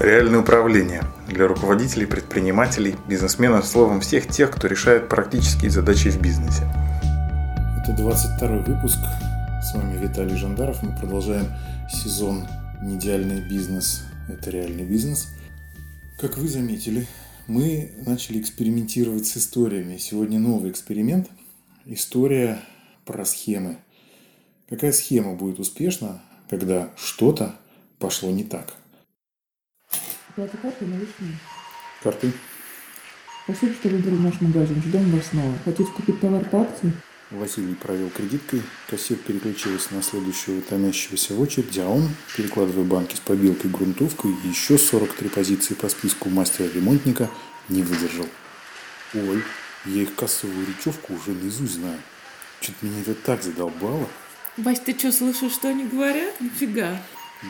Реальное управление для руководителей, предпринимателей, бизнесменов, словом, всех тех, кто решает практические задачи в бизнесе. Это 22 выпуск. С вами Виталий Жандаров. Мы продолжаем сезон «Неидеальный бизнес – это реальный бизнес». Как вы заметили, мы начали экспериментировать с историями. Сегодня новый эксперимент. История про схемы. Какая схема будет успешна, когда что-то пошло не так? Плата карты наличные. Карты. Спасибо, что выбрали наш магазин. Ждем вас снова. Хотите купить товар по акции? Василий провел кредиткой, кассир переключилась на следующего томящегося в очереди, а он, перекладывая банки с побелкой грунтовкой и еще 43 позиции по списку мастера-ремонтника, не выдержал. Ой, я их кассовую речевку уже наизусть знаю. Что-то меня это так задолбало. Вась, ты что, слышал, что они говорят? Нифига.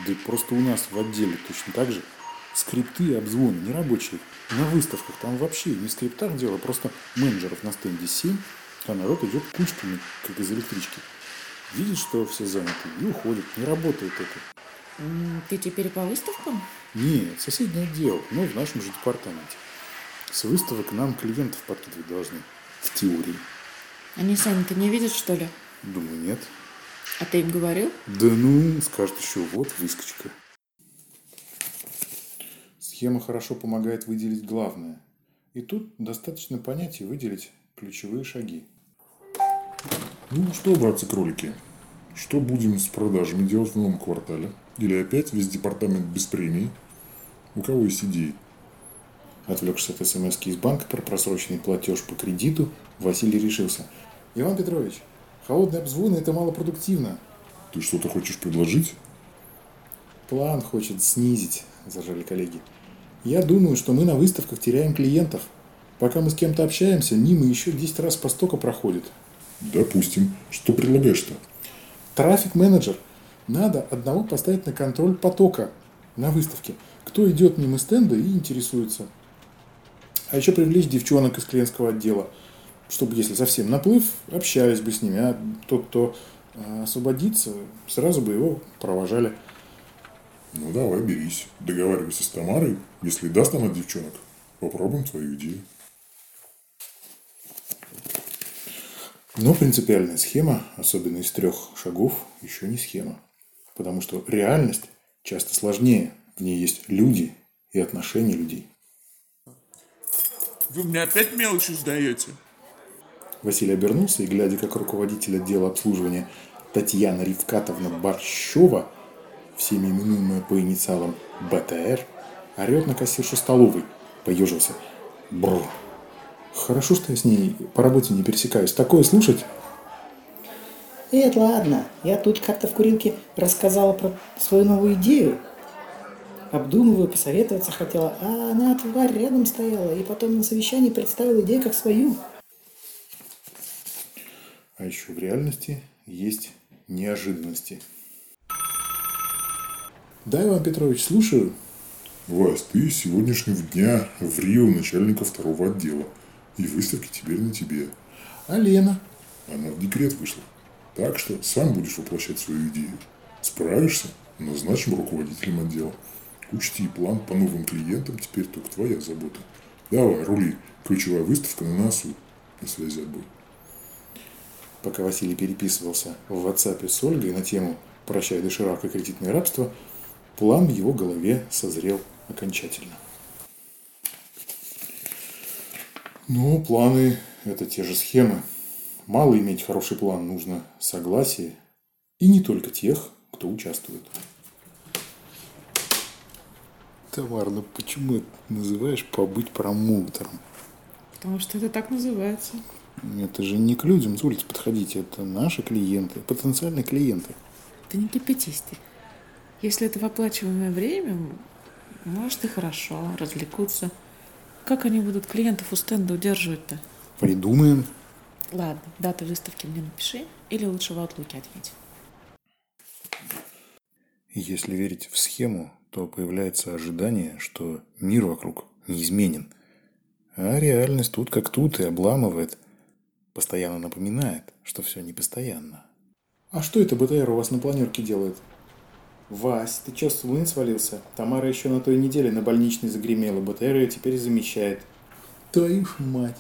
Да просто у нас в отделе точно так же. Скрипты и обзвоны нерабочие. На выставках там вообще не в скриптах дело, просто менеджеров на стенде 7, а народ идет кучками, как из электрички. Видит, что все заняты, и уходит. Не работает это. Ты теперь по выставкам? Нет, соседнее отдел, но в нашем же департаменте. С выставок нам клиентов подкидывать должны. В теории. Они сами-то не видят, что ли? Думаю, нет. А ты им говорил? Да ну, скажет еще, вот выскочка. Схема хорошо помогает выделить главное. И тут достаточно понять и выделить ключевые шаги. Ну что, братцы-кролики, что будем с продажами делать в новом квартале? Или опять весь департамент без премии? У кого есть идеи? Отвлекшись от смс из банка про просроченный платеж по кредиту, Василий решился. Иван Петрович, холодные обзвоны – это малопродуктивно. Ты что-то хочешь предложить? План хочет снизить, зажали коллеги. Я думаю, что мы на выставках теряем клиентов. Пока мы с кем-то общаемся, мимо еще 10 раз по стока проходит. Допустим. Что предлагаешь-то? Трафик-менеджер. Надо одного поставить на контроль потока на выставке. Кто идет мимо стенда и интересуется. А еще привлечь девчонок из клиентского отдела, чтобы, если совсем наплыв, общались бы с ними. А тот, кто э, освободится, сразу бы его провожали. Ну давай, берись. Договаривайся с Тамарой. Если даст она девчонок, попробуем твою идею. Но принципиальная схема, особенно из трех шагов, еще не схема. Потому что реальность часто сложнее. В ней есть люди и отношения людей. Вы мне опять мелочи сдаете? Василий обернулся и, глядя, как руководитель отдела обслуживания Татьяна Ривкатовна Борщева, всеми именуемая по инициалам БТР, орет на кассиршу столовой, поежился. Бррр. Хорошо, что я с ней по работе не пересекаюсь. Такое слушать Эд, ладно, я тут как-то в курилке рассказала про свою новую идею. Обдумываю, посоветоваться хотела, а она, тварь, рядом стояла, и потом на совещании представила идею как свою. А еще в реальности есть неожиданности. Да, Иван Петрович, слушаю. Вась, ты с сегодняшнего дня в Рио начальника второго отдела. И выставки теперь на тебе. А Лена? Она в декрет вышла. Так что сам будешь воплощать свою идею. Справишься? Назначим руководителем отдела. Учти, план по новым клиентам теперь только твоя забота. Давай, рули. Ключевая выставка на носу. На связи отбой. Пока Василий переписывался в WhatsApp с Ольгой на тему «Прощай доширак и кредитное рабство», план в его голове созрел окончательно. Ну, планы – это те же схемы. Мало иметь хороший план, нужно согласие. И не только тех, кто участвует. Тамар, ну почему ты называешь побыть промоутером? Потому что это так называется. Это же не к людям с улицы подходить, это наши клиенты, потенциальные клиенты. Ты не кипятись ты. Если это в оплачиваемое время, может и хорошо, развлекутся. Как они будут клиентов у стенда удерживать-то? Придумаем. Ладно, дату выставки мне напиши или лучше в Outlook ответь. Если верить в схему, то появляется ожидание, что мир вокруг неизменен. А реальность тут как тут и обламывает. Постоянно напоминает, что все непостоянно. А что это БТР у вас на планерке делает? Вась, ты чё, с луны свалился? Тамара еще на той неделе на больничной загремела, БТР ее теперь замещает. Твою ж мать.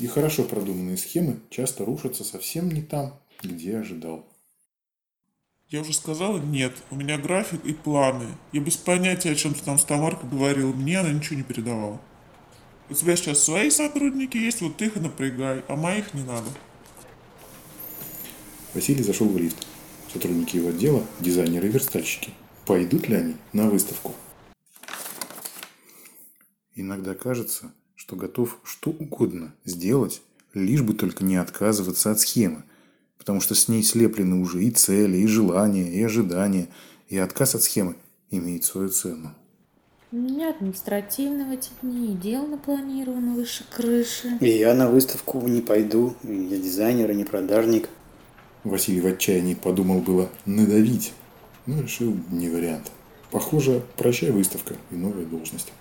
И хорошо продуманные схемы часто рушатся совсем не там, где ожидал. Я уже сказала нет, у меня график и планы. Я без понятия, о чем ты там с Тамаркой говорил, мне она ничего не передавала. У тебя сейчас свои сотрудники есть, вот ты их и напрягай, а моих не надо. Василий зашел в лифт. Сотрудники его отдела, дизайнеры и верстальщики. Пойдут ли они на выставку? Иногда кажется, что готов что угодно сделать, лишь бы только не отказываться от схемы, потому что с ней слеплены уже и цели, и желания, и ожидания, и отказ от схемы имеет свою цену. У меня административно в эти дни, и дел напланировано выше крыши. И я на выставку не пойду. Я дизайнер, а не продажник. Василий в отчаянии подумал было надавить, но решил не вариант. Похоже, прощай выставка и новая должность.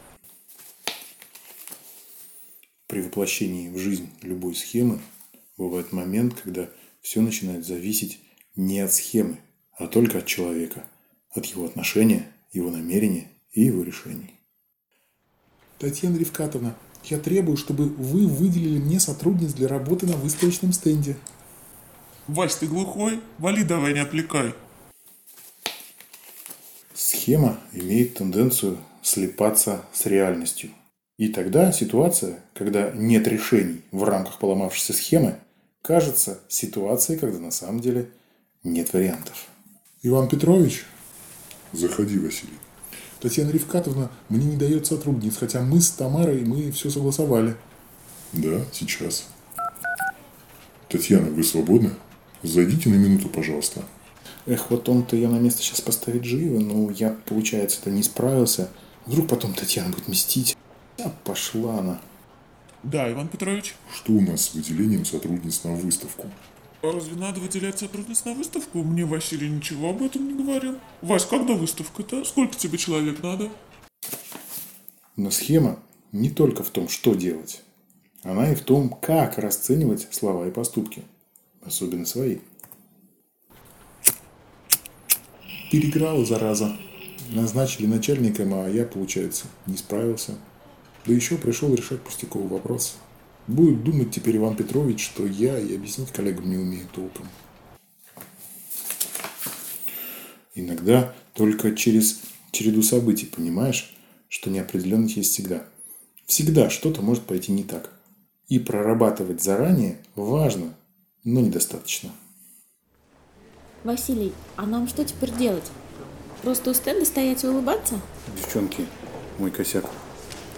При воплощении в жизнь любой схемы бывает момент, когда все начинает зависеть не от схемы, а только от человека, от его отношения, его намерения и его решений. Татьяна Ревкатовна, я требую, чтобы вы выделили мне сотрудниц для работы на выставочном стенде. Вась, ты глухой? Вали давай, не отвлекай. Схема имеет тенденцию слепаться с реальностью. И тогда ситуация, когда нет решений в рамках поломавшейся схемы, кажется ситуацией, когда на самом деле нет вариантов. Иван Петрович? Заходи, Василий. Татьяна Ревкатовна мне не дает сотрудниц, хотя мы с Тамарой, мы все согласовали. Да, сейчас. Татьяна, вы свободны? Зайдите на минуту, пожалуйста. Эх, вот он-то ее на место сейчас поставить живо, но я, получается, это не справился. Вдруг потом Татьяна будет мстить. А пошла она. Да, Иван Петрович. Что у нас с выделением сотрудниц на выставку? А разве надо выделять сотрудниц на выставку? Мне Василий ничего об этом не говорил. Вась, когда выставка-то? Сколько тебе человек надо? Но схема не только в том, что делать. Она и в том, как расценивать слова и поступки. Особенно свои. Переграл, зараза. Назначили начальником, а я, получается, не справился. Да еще пришел решать пустяковый вопрос. Будет думать теперь Иван Петрович, что я и объяснить коллегам не умею толком. Иногда только через череду событий понимаешь, что неопределенность есть всегда. Всегда что-то может пойти не так. И прорабатывать заранее важно, но недостаточно. Василий, а нам что теперь делать? Просто у стенда стоять и улыбаться? Девчонки, мой косяк.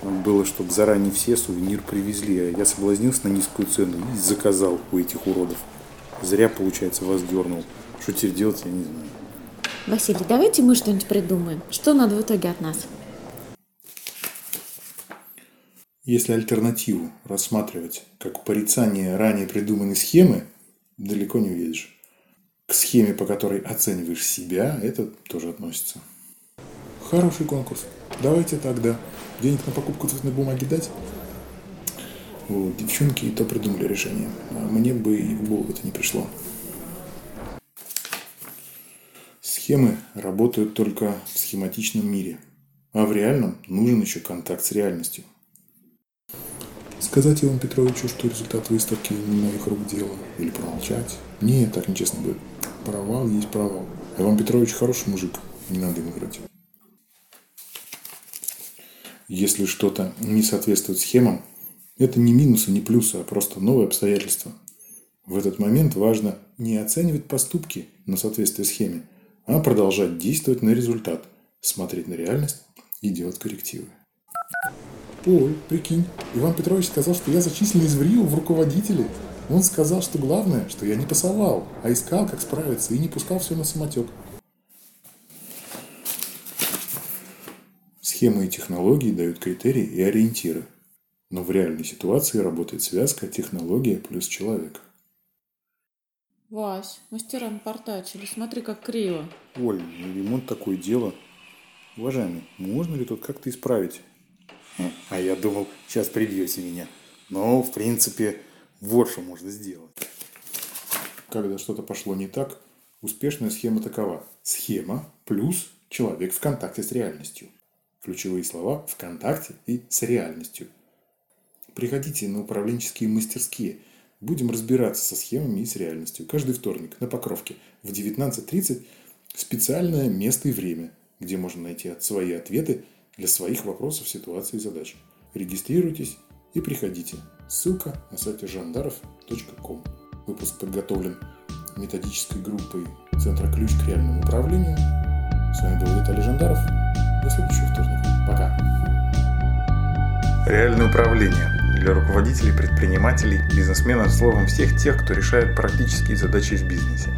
Было, чтобы заранее все сувенир привезли, а я соблазнился на низкую цену и заказал у этих уродов. Зря, получается, вас дернул. Что теперь делать, я не знаю. Василий, давайте мы что-нибудь придумаем. Что надо в итоге от нас? Если альтернативу рассматривать как порицание ранее придуманной схемы, далеко не уедешь. К схеме, по которой оцениваешь себя, это тоже относится. Хороший конкурс. Давайте тогда. Денег на покупку цветной бумаги дать? Вот, девчонки и то придумали решение. А мне бы и в голову это не пришло. Схемы работают только в схематичном мире. А в реальном нужен еще контакт с реальностью. Сказать Ивану Петровичу, что результат выставки не моих рук дело, или промолчать? Нет, так нечестно будет. Провал есть провал. Иван Петрович хороший мужик, не надо ему врать. Если что-то не соответствует схемам, это не минусы, не плюсы, а просто новые обстоятельства. В этот момент важно не оценивать поступки на соответствие схеме, а продолжать действовать на результат, смотреть на реальность и делать коррективы. Ой, прикинь, Иван Петрович сказал, что я зачислен из ВРИО в руководители. Он сказал, что главное, что я не пасовал, а искал, как справиться, и не пускал все на самотек. Схемы и технологии дают критерии и ориентиры. Но в реальной ситуации работает связка технология плюс человек. Вась, мастера напортачили, смотри, как криво. Оль, ну ремонт такое дело. Уважаемый, можно ли тут как-то исправить? А я думал, сейчас прибьете меня. Но, в принципе, вот что можно сделать. Когда что-то пошло не так, Успешная схема такова. Схема плюс человек в контакте с реальностью. Ключевые слова «в контакте» и «с реальностью». Приходите на управленческие мастерские. Будем разбираться со схемами и с реальностью. Каждый вторник на Покровке в 19.30 специальное место и время, где можно найти свои ответы для своих вопросов, ситуаций и задач. Регистрируйтесь и приходите. Ссылка на сайте жандаров.ком. Выпуск подготовлен методической группой Центра «Ключ к реальному управлению». С вами был Виталий Жандаров. До следующего вторника. Пока. Реальное управление для руководителей, предпринимателей, бизнесменов, словом, всех тех, кто решает практические задачи в бизнесе.